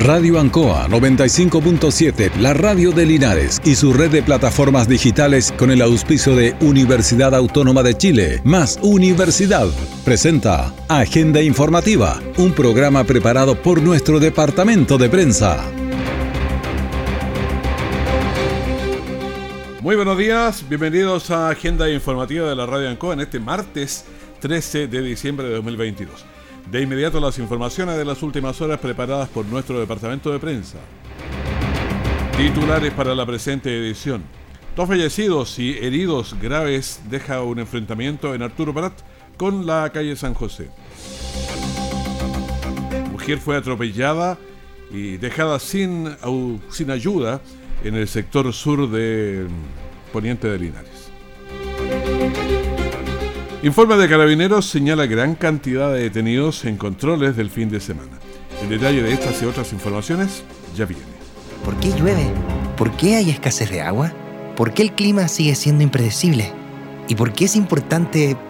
Radio Ancoa 95.7, la radio de Linares y su red de plataformas digitales con el auspicio de Universidad Autónoma de Chile, más Universidad, presenta Agenda Informativa, un programa preparado por nuestro departamento de prensa. Muy buenos días, bienvenidos a Agenda Informativa de la Radio Ancoa en este martes 13 de diciembre de 2022. De inmediato las informaciones de las últimas horas preparadas por nuestro departamento de prensa. Titulares para la presente edición. Dos fallecidos y heridos graves deja un enfrentamiento en Arturo Prat con la calle San José. Mujer fue atropellada y dejada sin, sin ayuda en el sector sur de Poniente de Linares. Informe de Carabineros señala gran cantidad de detenidos en controles del fin de semana. El detalle de estas y otras informaciones ya viene. ¿Por qué llueve? ¿Por qué hay escasez de agua? ¿Por qué el clima sigue siendo impredecible? ¿Y por qué es importante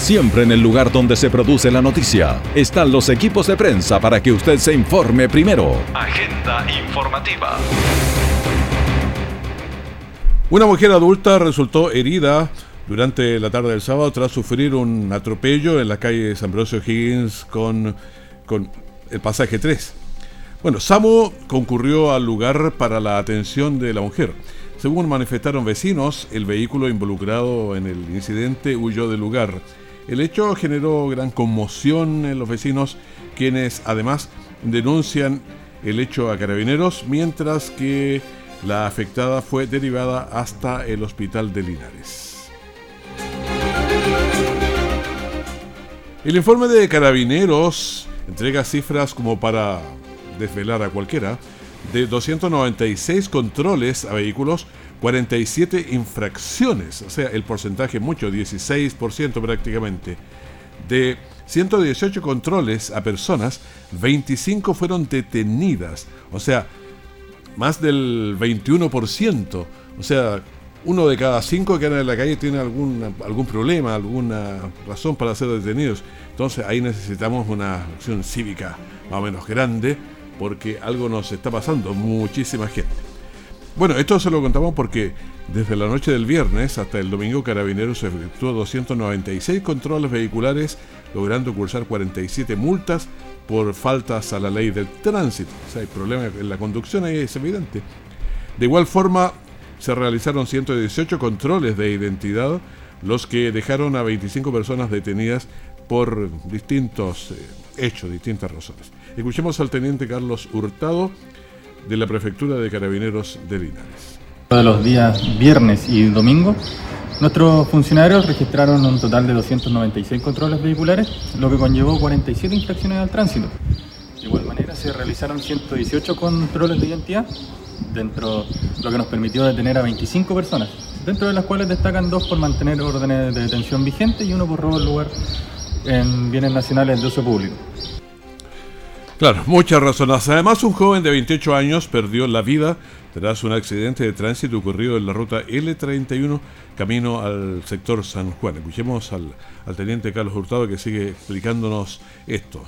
Siempre en el lugar donde se produce la noticia están los equipos de prensa para que usted se informe primero. Agenda informativa. Una mujer adulta resultó herida durante la tarde del sábado tras sufrir un atropello en la calle San Ambrosio Higgins con, con el pasaje 3. Bueno, SAMU concurrió al lugar para la atención de la mujer. Según manifestaron vecinos, el vehículo involucrado en el incidente huyó del lugar. El hecho generó gran conmoción en los vecinos, quienes además denuncian el hecho a carabineros, mientras que la afectada fue derivada hasta el hospital de Linares. El informe de carabineros entrega cifras como para desvelar a cualquiera de 296 controles a vehículos, 47 infracciones, o sea, el porcentaje mucho, 16% prácticamente. De 118 controles a personas, 25 fueron detenidas, o sea, más del 21%. O sea, uno de cada cinco que anda en la calle tiene algún, algún problema, alguna razón para ser detenidos. Entonces ahí necesitamos una acción cívica más o menos grande porque algo nos está pasando, muchísima gente. Bueno, esto se lo contamos porque desde la noche del viernes hasta el domingo Carabineros efectuó 296 controles vehiculares, logrando cursar 47 multas por faltas a la ley del tránsito. O sea, hay problemas en la conducción, ahí es evidente. De igual forma, se realizaron 118 controles de identidad, los que dejaron a 25 personas detenidas por distintos eh, hechos, distintas razones. Escuchemos al teniente Carlos Hurtado de la Prefectura de Carabineros de Linares. De los días viernes y domingo Nuestros funcionarios registraron un total de 296 controles vehiculares, lo que conllevó 47 infracciones al tránsito. De igual manera, se realizaron 118 controles de identidad, dentro lo que nos permitió detener a 25 personas, dentro de las cuales destacan dos por mantener órdenes de detención vigentes y uno por robo al lugar en bienes nacionales de uso público. Claro, muchas razones. Además, un joven de 28 años perdió la vida tras un accidente de tránsito ocurrido en la ruta L31 camino al sector San Juan. Escuchemos al, teniente Carlos Hurtado que sigue explicándonos esto.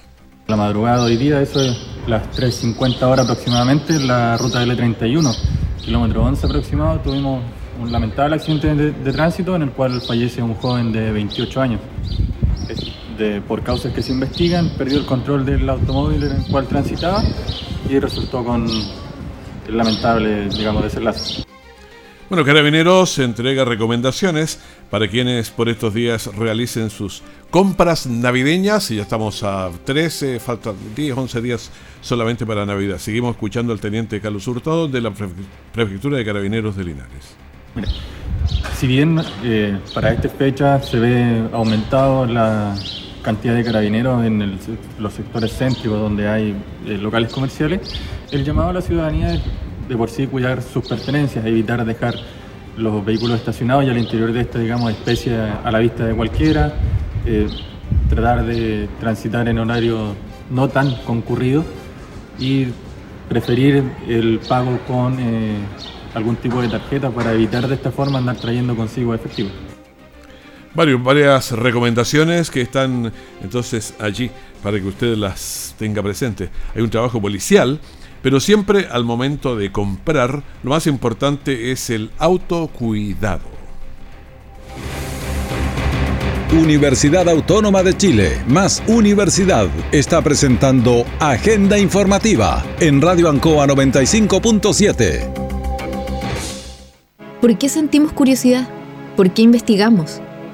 La madrugada de hoy día, eso es las 3.50 horas aproximadamente, la ruta L31, kilómetro 11 aproximado, tuvimos un lamentable accidente de, tránsito en el cual fallece un joven de 28 años. De, por causas que se investigan, perdió el control del automóvil en el cual transitaba y resultó con el lamentable, digamos, desenlace. Bueno, Carabineros entrega recomendaciones para quienes por estos días realicen sus compras navideñas y ya estamos a 13, faltan 10, 11 días solamente para Navidad. Seguimos escuchando al teniente Carlos Hurtado de la Prefectura de Carabineros de Linares. si bien eh, para esta fecha se ve aumentado la cantidad de carabineros en los sectores céntricos donde hay eh, locales comerciales, el llamado a la ciudadanía es de por sí cuidar sus pertenencias, evitar dejar los vehículos estacionados y al interior de esta, digamos, especie a la vista de cualquiera, eh, tratar de transitar en horario no tan concurrido y preferir el pago con eh, algún tipo de tarjeta para evitar de esta forma andar trayendo consigo efectivo. Varias recomendaciones que están entonces allí para que usted las tenga presentes. Hay un trabajo policial, pero siempre al momento de comprar, lo más importante es el autocuidado. Universidad Autónoma de Chile, más Universidad, está presentando Agenda Informativa en Radio Ancoa 95.7. ¿Por qué sentimos curiosidad? ¿Por qué investigamos?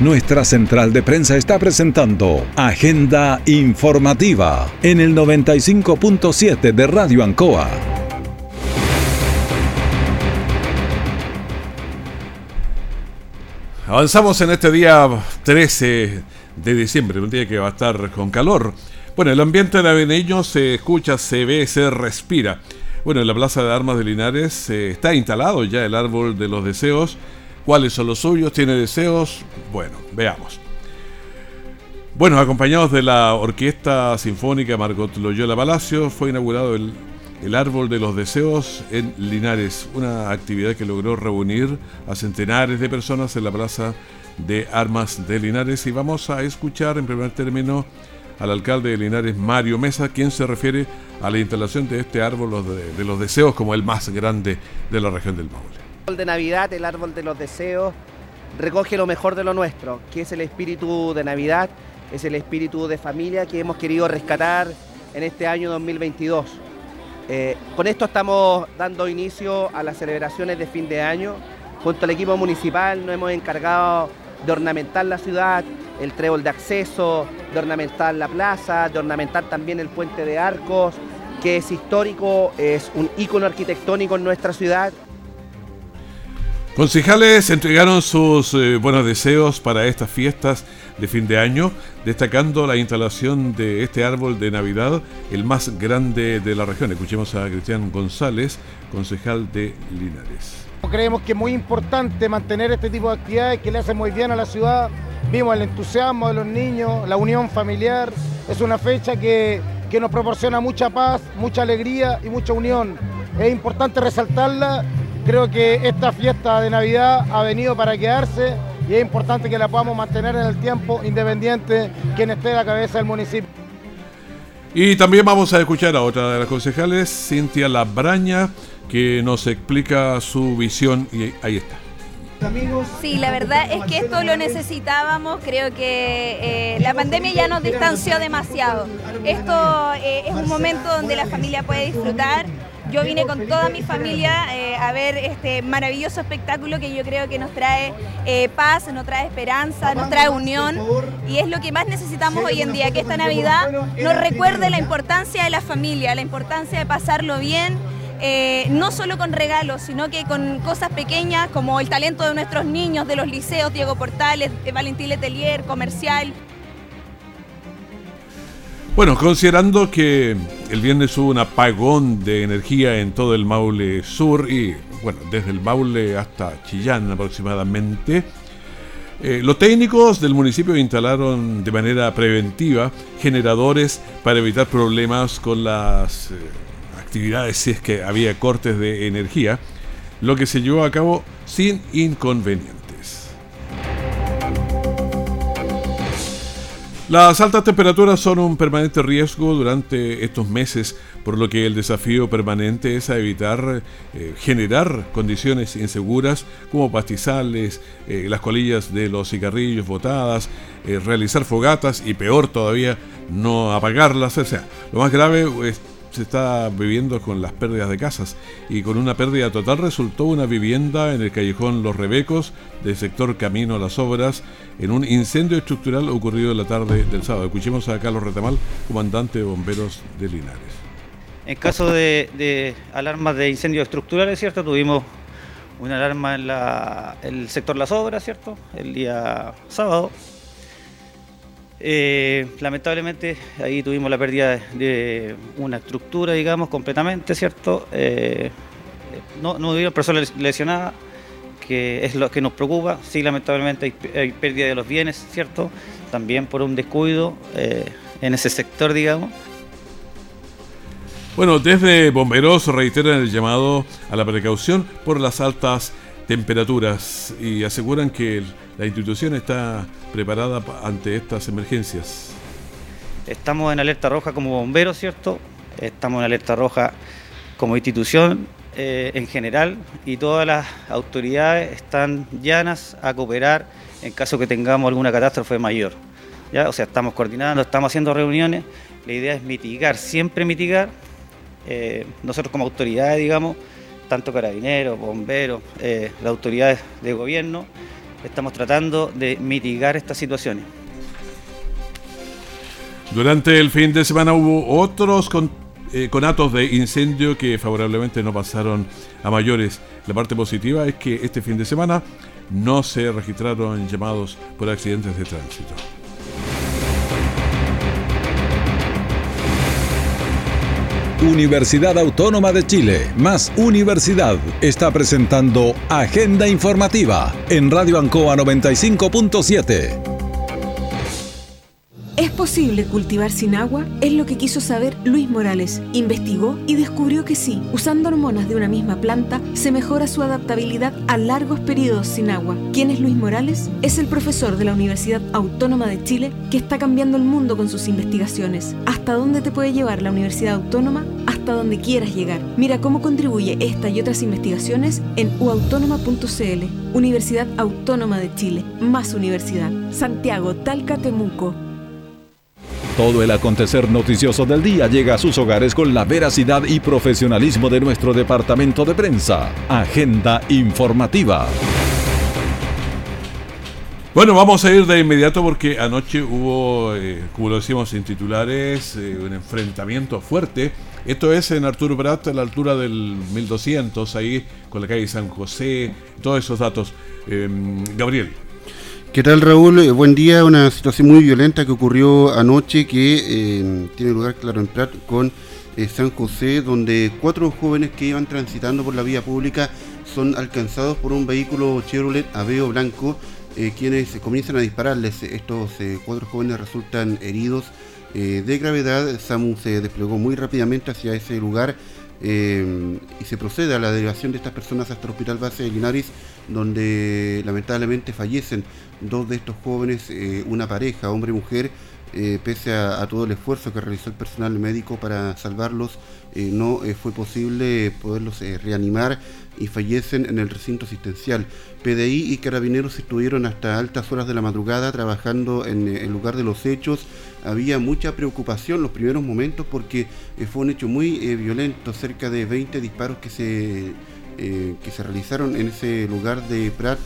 Nuestra central de prensa está presentando Agenda Informativa en el 95.7 de Radio Ancoa. Avanzamos en este día 13 de diciembre, un día que va a estar con calor. Bueno, el ambiente navideño se escucha, se ve, se respira. Bueno, en la Plaza de Armas de Linares eh, está instalado ya el árbol de los deseos ¿Cuáles son los suyos? ¿Tiene deseos? Bueno, veamos. Bueno, acompañados de la Orquesta Sinfónica Margot Loyola Palacio, fue inaugurado el, el Árbol de los Deseos en Linares, una actividad que logró reunir a centenares de personas en la Plaza de Armas de Linares. Y vamos a escuchar en primer término al alcalde de Linares, Mario Mesa, quien se refiere a la instalación de este Árbol de los Deseos como el más grande de la región del Maule de Navidad, el árbol de los deseos, recoge lo mejor de lo nuestro, que es el espíritu de Navidad, es el espíritu de familia que hemos querido rescatar en este año 2022. Eh, con esto estamos dando inicio a las celebraciones de fin de año. Junto al equipo municipal nos hemos encargado de ornamentar la ciudad, el trébol de acceso, de ornamentar la plaza, de ornamentar también el puente de arcos, que es histórico, es un ícono arquitectónico en nuestra ciudad Concejales entregaron sus eh, buenos deseos para estas fiestas de fin de año, destacando la instalación de este árbol de Navidad, el más grande de la región. Escuchemos a Cristian González, concejal de Linares. Creemos que es muy importante mantener este tipo de actividades que le hacen muy bien a la ciudad. Vimos el entusiasmo de los niños, la unión familiar. Es una fecha que, que nos proporciona mucha paz, mucha alegría y mucha unión. Es importante resaltarla Creo que esta fiesta de Navidad ha venido para quedarse y es importante que la podamos mantener en el tiempo, independiente quien esté a la cabeza del municipio. Y también vamos a escuchar a otra de las concejales, Cintia Labraña, que nos explica su visión y ahí está. Sí, la verdad es que esto lo necesitábamos, creo que eh, la pandemia ya nos distanció demasiado. Esto eh, es un momento donde la familia puede disfrutar yo vine con toda mi familia eh, a ver este maravilloso espectáculo que yo creo que nos trae eh, paz, nos trae esperanza, nos trae unión y es lo que más necesitamos hoy en día, que esta Navidad nos recuerde la importancia de la familia, la importancia de pasarlo bien. Eh, no solo con regalos, sino que con cosas pequeñas como el talento de nuestros niños, de los liceos, Diego Portales, de Valentín Letelier, comercial. Bueno, considerando que el viernes hubo un apagón de energía en todo el Maule Sur y, bueno, desde el Maule hasta Chillán aproximadamente, eh, los técnicos del municipio instalaron de manera preventiva generadores para evitar problemas con las eh, actividades si es que había cortes de energía, lo que se llevó a cabo sin inconvenientes. Las altas temperaturas son un permanente riesgo durante estos meses, por lo que el desafío permanente es a evitar eh, generar condiciones inseguras como pastizales, eh, las colillas de los cigarrillos botadas, eh, realizar fogatas y peor todavía, no apagarlas. O sea, lo más grave es se está viviendo con las pérdidas de casas y con una pérdida total resultó una vivienda en el callejón Los Rebecos del sector Camino las Obras en un incendio estructural ocurrido en la tarde del sábado. Escuchemos a Carlos Retamal, comandante de bomberos de Linares. En caso de, alarmas de incendios estructurales, ¿cierto? Tuvimos una alarma en el sector Las Obras, ¿cierto? El día sábado eh, lamentablemente ahí tuvimos la pérdida de una estructura, digamos, completamente, ¿cierto? Eh, no, no personas lesionadas, que es lo que nos preocupa. Sí, lamentablemente hay, pérdida de los bienes, ¿cierto? También por un descuido eh, en ese sector, digamos. Bueno, desde Bomberos reiteran el llamado a la precaución por las altas temperaturas y aseguran que la institución está preparada ante estas emergencias. Estamos en alerta roja como bomberos, ¿cierto? Estamos en alerta roja como institución eh, en general y todas las autoridades están llanas a cooperar en caso que tengamos alguna catástrofe mayor. O sea, estamos coordinando, estamos haciendo reuniones. La idea es mitigar, siempre mitigar. Eh, nosotros como autoridades, digamos, tanto carabineros, bomberos, eh, las autoridades de gobierno, estamos tratando de mitigar estas situaciones. Durante el fin de semana hubo otros eh, conatos de incendio que favorablemente no pasaron a mayores. La parte positiva es que este fin de semana no se registraron llamados por accidentes de tránsito. Universidad Autónoma de Chile, más Universidad, está presentando Agenda Informativa en Radio Ancoa 95.7. ¿Es posible cultivar sin agua? Es lo que quiso saber Luis Morales. Investigó y descubrió que sí, usando hormonas de una misma planta, se mejora su adaptabilidad a largos periodos sin agua. ¿Quién es Luis Morales? Es el profesor de la Universidad Autónoma de Chile que está cambiando el mundo con sus investigaciones. ¿Hasta dónde te puede llevar la Universidad Autónoma? Hasta donde quieras llegar. Mira cómo contribuye esta y otras investigaciones en uautónoma.cl. Universidad Autónoma de Chile. Más universidad. Santiago, Talca, Temuco. Todo el acontecer noticioso del día llega a sus hogares con la veracidad y profesionalismo de nuestro departamento de prensa. Agenda informativa. Bueno, vamos a ir de inmediato porque anoche hubo, eh, como lo decíamos en titulares, eh, un enfrentamiento fuerte. Esto es en Arturo Prat, a la altura del 1200, ahí con la calle San José, todos esos datos. Em, Gabriel. ¿Qué tal Raúl? Eh, buen día. Una situación muy violenta que ocurrió anoche que eh, tiene lugar, claro, en Prat con eh, San José, donde cuatro jóvenes que iban transitando por la vía pública son alcanzados por un vehículo Chevrolet Aveo blanco, quienes comienzan a dispararles. Estos cuatro jóvenes resultan heridos de gravedad. SAMU se desplegó muy rápidamente hacia ese lugar y se procede a la delegación de estas personas hasta el Hospital Base de Linares, donde lamentablemente fallecen dos de estos jóvenes, eh, una pareja, hombre y mujer, eh, pese a, todo el esfuerzo que realizó el personal médico para salvarlos, eh, no fue posible poderlos reanimar y fallecen en el recinto asistencial. PDI y carabineros estuvieron hasta altas horas de la madrugada trabajando en el lugar de los hechos. Había mucha preocupación los primeros momentos porque fue un hecho muy violento, cerca de 20 disparos que se, que se realizaron en ese lugar de Prat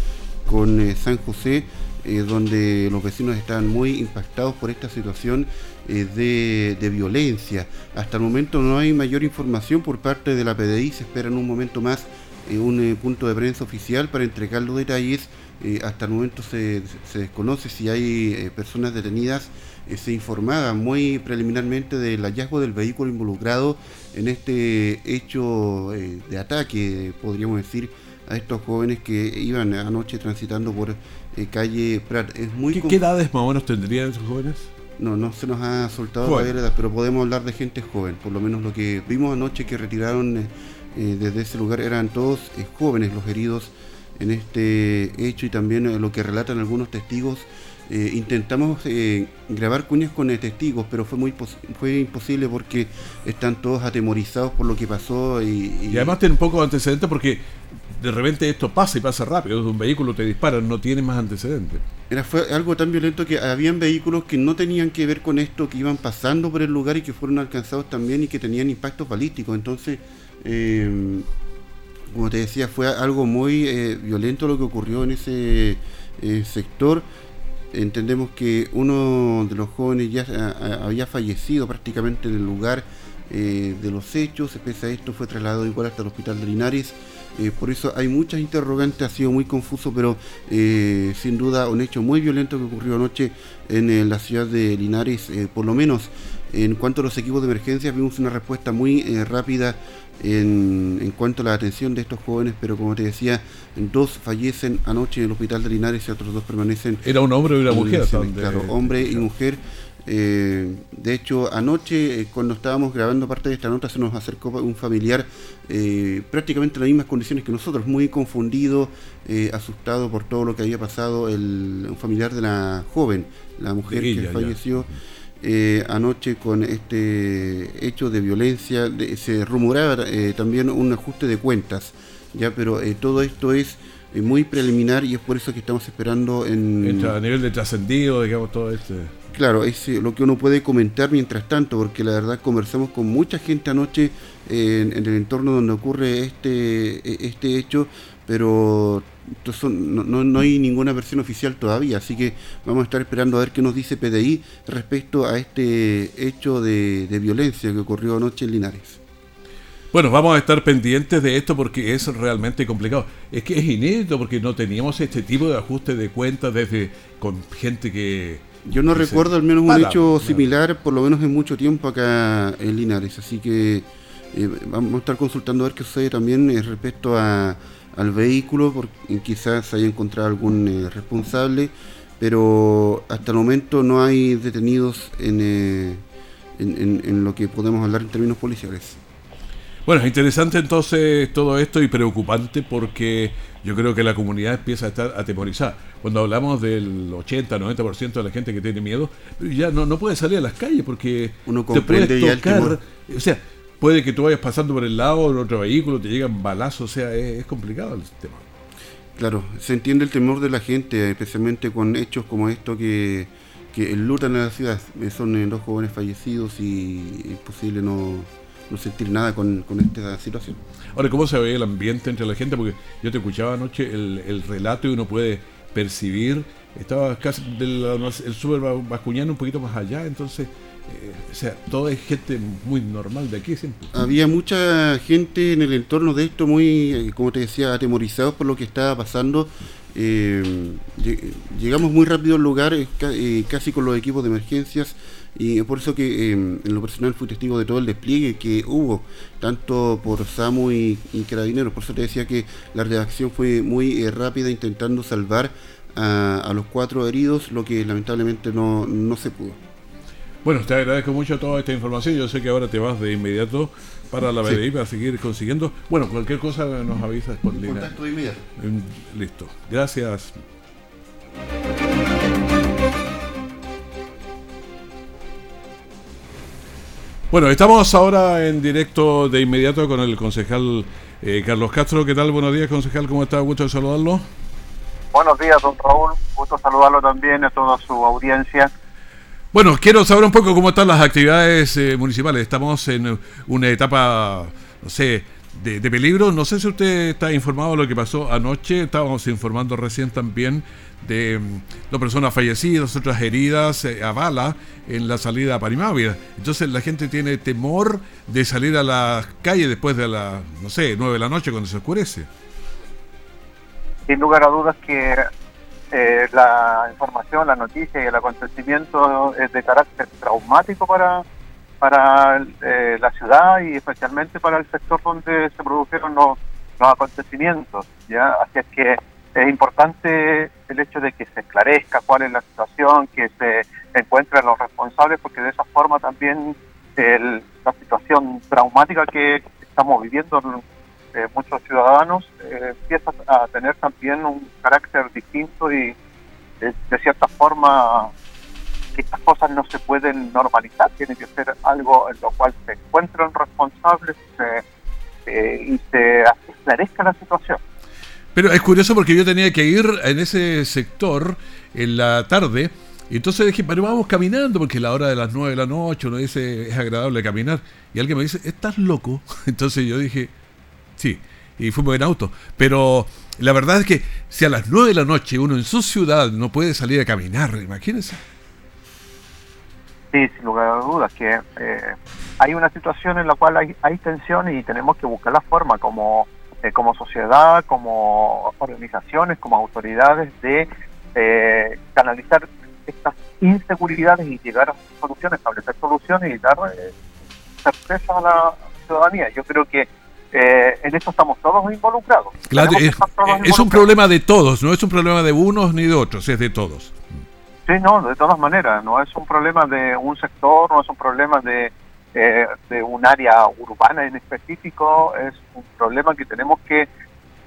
con eh, San José, eh, donde los vecinos están muy impactados por esta situación eh, de, violencia. Hasta el momento no hay mayor información por parte de la PDI, se espera en un momento más un punto de prensa oficial para entregar los detalles. hasta el momento se, desconoce si hay personas detenidas. se informaba muy preliminarmente del hallazgo del vehículo involucrado en este hecho de ataque, podríamos decir, a estos jóvenes que iban anoche transitando por eh, calle Prat. Es muy ¿Qué, edades más o menos tendrían esos jóvenes? No, no se nos ha soltado la edad, pero podemos hablar de gente joven. Por lo menos lo que vimos anoche que retiraron eh, eh, desde ese lugar eran todos jóvenes los heridos en este hecho y también lo que relatan algunos testigos. Intentamos grabar cuñas con testigos, pero fue muy fue imposible porque están todos atemorizados por lo que pasó. Y, y... y además tiene un poco de antecedente porque de repente esto pasa y pasa rápido, un vehículo te dispara, no tiene más antecedentes. Era, fue algo tan violento que habían vehículos que no tenían que ver con esto, que iban pasando por el lugar y que fueron alcanzados también y que tenían impactos balísticos. Entonces, eh, como te decía, fue algo muy eh, violento lo que ocurrió en ese eh, sector. Entendemos que uno de los jóvenes ya había fallecido prácticamente en el lugar de los hechos, pese a esto fue trasladado igual hasta el hospital de Linares. por eso hay muchas interrogantes, ha sido muy confuso, pero sin duda un hecho muy violento que ocurrió anoche en la ciudad de Linares, por lo menos en cuanto a los equipos de emergencia, vimos una respuesta muy rápida en, cuanto a la atención de estos jóvenes, pero como te decía, dos fallecen anoche en el hospital de Linares y otros dos permanecen. ¿Era un hombre o una mujer? Claro, hombre y mujer. Eh, de hecho, anoche, eh, cuando estábamos grabando parte de esta nota, se nos acercó un familiar eh, prácticamente en las mismas condiciones que nosotros, muy confundido, asustado por todo lo que había pasado, el, un familiar de la joven, la mujer que falleció. Eh, anoche con este hecho de violencia, se rumoraba eh, también un ajuste de cuentas, ya, pero eh, todo esto es muy preliminar y es por eso que estamos esperando en... a nivel de trascendido, digamos, todo esto. Claro, es lo que uno puede comentar mientras tanto, porque la verdad conversamos con mucha gente anoche en, en el entorno donde ocurre este, este hecho, pero no, no, hay ninguna versión oficial todavía, así que vamos a estar esperando a ver qué nos dice PDI respecto a este hecho de, violencia que ocurrió anoche en Linares. Bueno, vamos a estar pendientes de esto porque es realmente complicado. Es que es inédito porque no teníamos este tipo de ajuste de cuentas desde con gente que... Yo no recuerdo al menos un hecho similar, por lo menos en mucho tiempo acá en Linares, así que eh, vamos a estar consultando a ver qué sucede también eh, respecto a al vehículo, porque quizás haya encontrado algún eh, responsable, pero hasta el momento no hay detenidos eh, en, en, lo que podemos hablar en términos policiales. Bueno, es interesante entonces todo esto y preocupante porque yo creo que la comunidad empieza a estar atemorizada. Cuando hablamos del 80, 90% de la gente que tiene miedo, ya no, no puede salir a las calles porque uno comprende te tocar, o sea, puede que tú vayas pasando por el lado de otro vehículo, te llegan balazos, o sea, es, complicado el sistema. Claro, se entiende el temor de la gente, especialmente con hechos como esto que, que lutan en la ciudad. Son eh, dos jóvenes fallecidos y es posible no, sentir nada con, esta situación. Ahora, ¿cómo se ve el ambiente entre la gente? Porque yo te escuchaba anoche el, el relato y uno puede percibir, estaba casi del el super bascuñano un poquito más allá, entonces eh, o sea, todo es gente muy normal de aquí siempre. Había mucha gente en el entorno de esto muy, eh, como te decía, atemorizados por lo que estaba pasando. Eh, llegamos muy rápido al lugar, casi con los equipos de emergencias, y por eso que en lo personal fui testigo de todo el despliegue que hubo, tanto por SAMU y, Carabineros. Por eso te decía que la reacción fue muy rápida, intentando salvar a, a, los cuatro heridos, lo que lamentablemente no, no se pudo. Bueno, te agradezco mucho toda esta información. Yo sé que ahora te vas de inmediato para la BDI para seguir consiguiendo. Bueno, cualquier cosa nos avisas por línea. Contacto inmediato. Listo. Gracias. Bueno, estamos ahora en directo de inmediato con el concejal eh, Carlos Castro. ¿Qué tal? Buenos días, concejal. ¿Cómo está? Gusto saludarlo. Buenos días, don Raúl. Gusto saludarlo también a toda su audiencia. Bueno, quiero saber un poco cómo están las actividades eh, municipales. Estamos en una etapa, no sé, de, peligro. No sé si usted está informado de lo que pasó anoche. Estábamos informando recién también de mm, dos personas fallecidas, otras heridas eh, a bala en la salida a Parimávida. Entonces la gente tiene temor de salir a la calle después de las, no sé, nueve de la noche cuando se oscurece. Sin lugar a dudas que eh, la información, la noticia y el acontecimiento es de carácter traumático para, para eh, la ciudad y especialmente para el sector donde se produjeron los, acontecimientos. ¿ya? Así es que es importante el hecho de que se esclarezca cuál es la situación, que se encuentren los responsables, porque de esa forma también la situación traumática que estamos viviendo eh, muchos ciudadanos eh, empiezan a tener también un carácter distinto y de, cierta forma estas cosas no se pueden normalizar, tiene que ser algo en lo cual se encuentren responsables eh, y se esclarezca la situación. Pero es curioso porque yo tenía que ir en ese sector en la tarde. Y entonces dije, pero vamos caminando, porque la hora de las 9 de la noche dice, es agradable caminar. Y alguien me dice, ¿estás loco? Entonces yo dije, sí, y fuimos en auto. Pero la verdad es que si a las 9 de la noche uno en su ciudad no puede salir a caminar, imagínense. Sí, sin lugar a dudas, que eh, hay una situación en la cual hay, hay tensión y tenemos que buscar la forma como, eh, como sociedad, como organizaciones, como autoridades de eh, canalizar estas inseguridades y llegar a soluciones, establecer soluciones y dar certeza a la ciudadanía. Yo creo que en esto estamos todos involucrados. Claro, es, un problema de todos, no es un problema de unos ni de otros, es de todos. Sí, no, de todas maneras, no es un problema de un sector, no es un problema de, eh, de un área urbana en específico, es un problema que tenemos que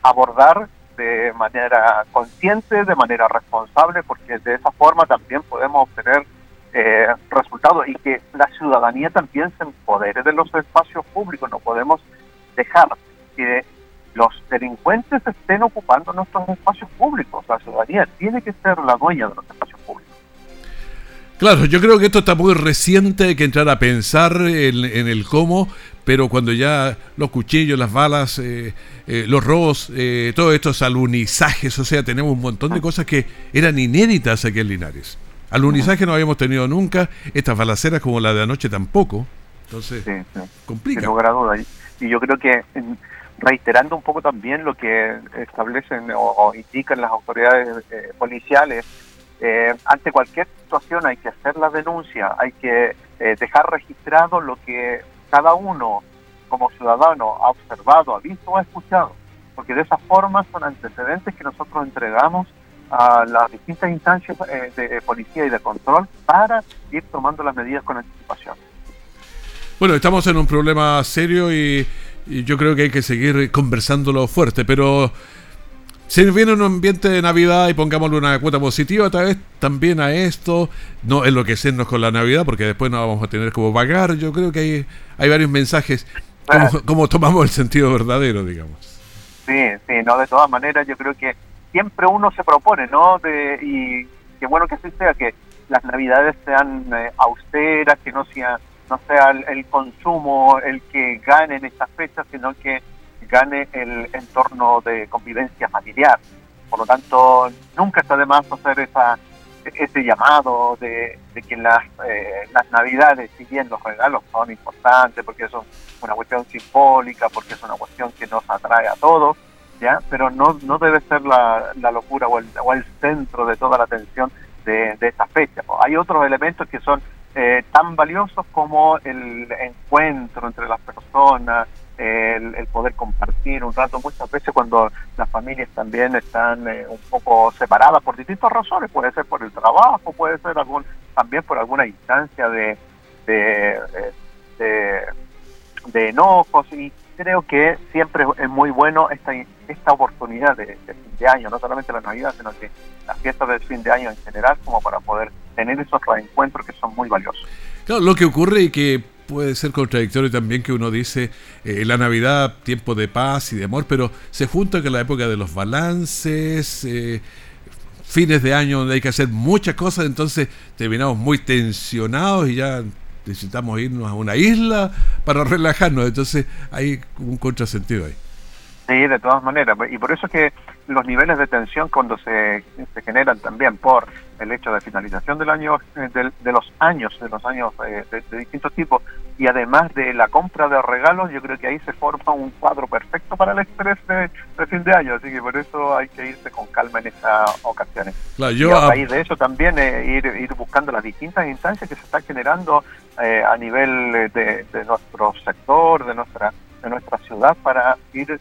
abordar de manera consciente, de manera responsable, porque de esa forma también podemos obtener eh, resultados y que la ciudadanía también se empodere de los espacios públicos. No podemos dejar que los delincuentes estén ocupando nuestros espacios públicos. La ciudadanía tiene que ser la dueña de los espacios públicos. Claro, yo creo que esto está muy reciente, hay que entrar a pensar en, el cómo, pero cuando ya los cuchillos, las balas, eh, eh, los robos, eh, todos estos alunizajes, o sea, tenemos un montón de cosas que eran inéditas aquí en Linares. Alunizaje no habíamos tenido nunca, estas balaceras como la de anoche tampoco. Entonces, complica. Sin lugar a duda. Y yo creo que reiterando un poco también lo que establecen o indican las autoridades policiales, eh, ante cualquier situación hay que hacer la denuncia, hay que eh, dejar registrado lo que cada uno como ciudadano ha observado, ha visto o ha escuchado, porque de esa forma son antecedentes que nosotros entregamos a las distintas instancias eh, de policía y de control para ir tomando las medidas con anticipación. Bueno, estamos en un problema serio y yo creo que hay que seguir conversándolo fuerte, pero se viene un ambiente de Navidad y pongámosle una cuota positiva otra vez también a esto, no enloquecernos con la Navidad porque después no vamos a tener como pagar. Yo creo que hay, hay varios mensajes como, tomamos el sentido verdadero, digamos. Sí, sí, no, de todas maneras yo creo que siempre uno se propone, ¿no? De, y qué bueno que así sea, que las Navidades sean eh, austeras, que no sea, no sea el consumo el que gane en estas fechas, sino que gane el entorno de convivencia familiar. Por lo tanto, nunca está de más hacer esa, ese llamado de, que las, eh, las navidades, si bien los regalos son importantes, porque es una cuestión simbólica, porque es una cuestión que nos atrae a todos, ¿ya? pero no, no debe ser la, la locura o el, o el centro de toda la atención de, de esta fecha. Hay otros elementos que son eh, tan valiosos como el encuentro entre las personas, el, poder compartir un rato. Muchas veces cuando las familias también están eh, un poco separadas por distintas razones, puede ser por el trabajo, puede ser algún también por alguna instancia de, de, eh, de, enojos y creo que siempre es muy bueno esta, esta oportunidad de, fin de año, no solamente la Navidad, sino que las fiestas del fin de año en general, como para poder tener esos reencuentros que son muy valiosos. Lo que ocurre y que puede ser contradictorio también que uno dice eh, la Navidad, tiempo de paz y de amor, pero se junta con la época de los balances, eh, fines de año donde hay que hacer muchas cosas, entonces terminamos muy tensionados y ya necesitamos irnos a una isla para relajarnos, entonces hay un contrasentido ahí. Sí, de todas maneras, y por eso es que los niveles de tensión cuando se, se generan también por el hecho de finalización del año eh, de, los años de los años eh, de, distintos tipos y además de la compra de regalos yo creo que ahí se forma un cuadro perfecto para el estrés de, fin de año así que por eso hay que irse con calma en estas ocasiones y a raíz de eso también eh, ir, ir buscando las distintas instancias que se están generando a nivel de, nuestro sector de nuestra de nuestra ciudad para ir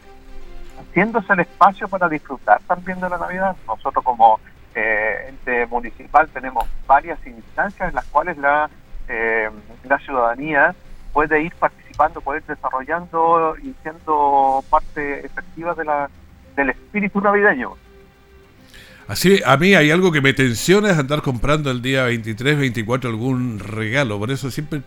haciéndose el espacio para disfrutar también de la Navidad. Nosotros como eh, ente municipal tenemos varias instancias en las cuales la, eh, la ciudadanía puede ir participando, puede ir desarrollando y siendo parte efectiva de la, del espíritu navideño. Así, a mí hay algo que me tensiona es andar comprando el día 23, 24 algún regalo, por eso siempre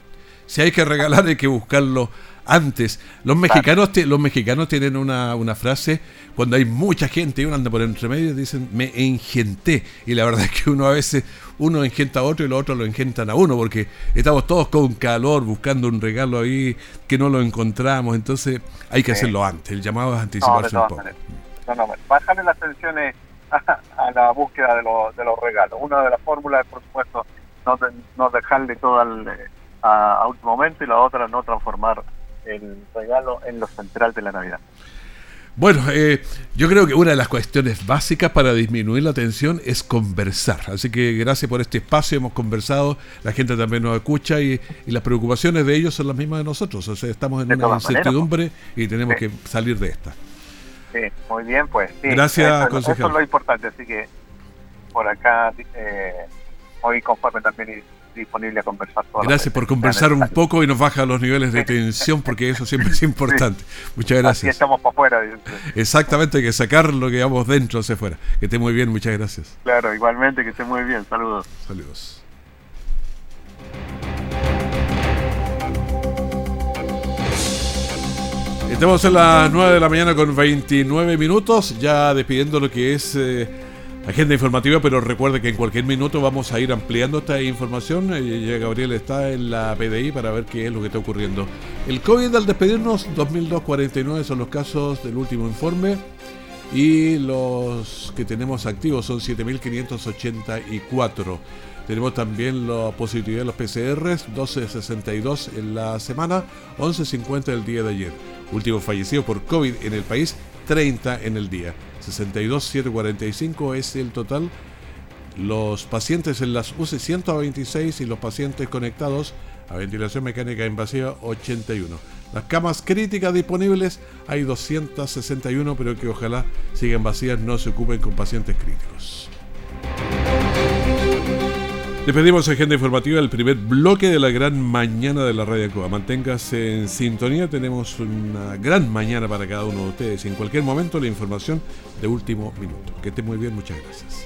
si hay que regalar hay que buscarlo antes. Los mexicanos, los mexicanos tienen una, una, frase, cuando hay mucha gente y uno anda por entre medio, dicen, me engenté. Y la verdad es que uno a veces, uno engenta a otro y los otros lo engentan a uno, porque estamos todos con calor buscando un regalo ahí que no lo encontramos. Entonces hay que hacerlo antes. El llamado es anticiparse un poco. No, no, bajarle las tensiones a, la búsqueda de, de, los regalos. Una de las fórmulas es, por supuesto, no, no dejarle todo al, a, a último momento y la otra no transformar el regalo en lo central de la Navidad. Bueno, eh, yo creo que una de las cuestiones básicas para disminuir la tensión es conversar. Así que gracias por este espacio, hemos conversado, la gente también nos escucha y, las preocupaciones de ellos son las mismas de nosotros. O sea, estamos en una incertidumbre y tenemos que salir de esta. Sí, muy bien, pues. gracias, eso, eso, es lo importante, así que por acá, eh, hoy conforme también disponible a conversar. Gracias por conversar un poco y nos baja los niveles de tensión porque eso siempre es importante. Muchas gracias. Así estamos para afuera. Exactamente, hay que sacar lo que vamos dentro hacia afuera. Que esté muy bien, muchas gracias. Claro, igualmente, que esté muy bien. Saludos. Saludos. Estamos en las 9 de la mañana con 29 minutos, ya despidiendo lo que es... Eh, agenda informativa, pero recuerde que en cualquier minuto vamos a ir ampliando esta información. Eh, ya Gabriel está en la PDI para ver qué es lo que está ocurriendo. El COVID al despedirnos, 2.249 son los casos del último informe y los que tenemos activos son 7.584. Tenemos también la positividad de los PCRs, 12.62 en la semana, 11.50 el día de ayer. Último fallecido por COVID en el país, 30 en el día. 62,745 es el total. Los pacientes en las UCI 126 y los pacientes conectados a ventilación mecánica invasiva 81. Las camas críticas disponibles hay 261, pero que ojalá sigan vacías, no se ocupen con pacientes críticos. Le pedimos agenda informativa el primer bloque de la gran mañana de la Radio Cuba. Manténgase en sintonía, tenemos una gran mañana para cada uno de ustedes. En cualquier momento la información de último minuto. Que esté muy bien, muchas gracias.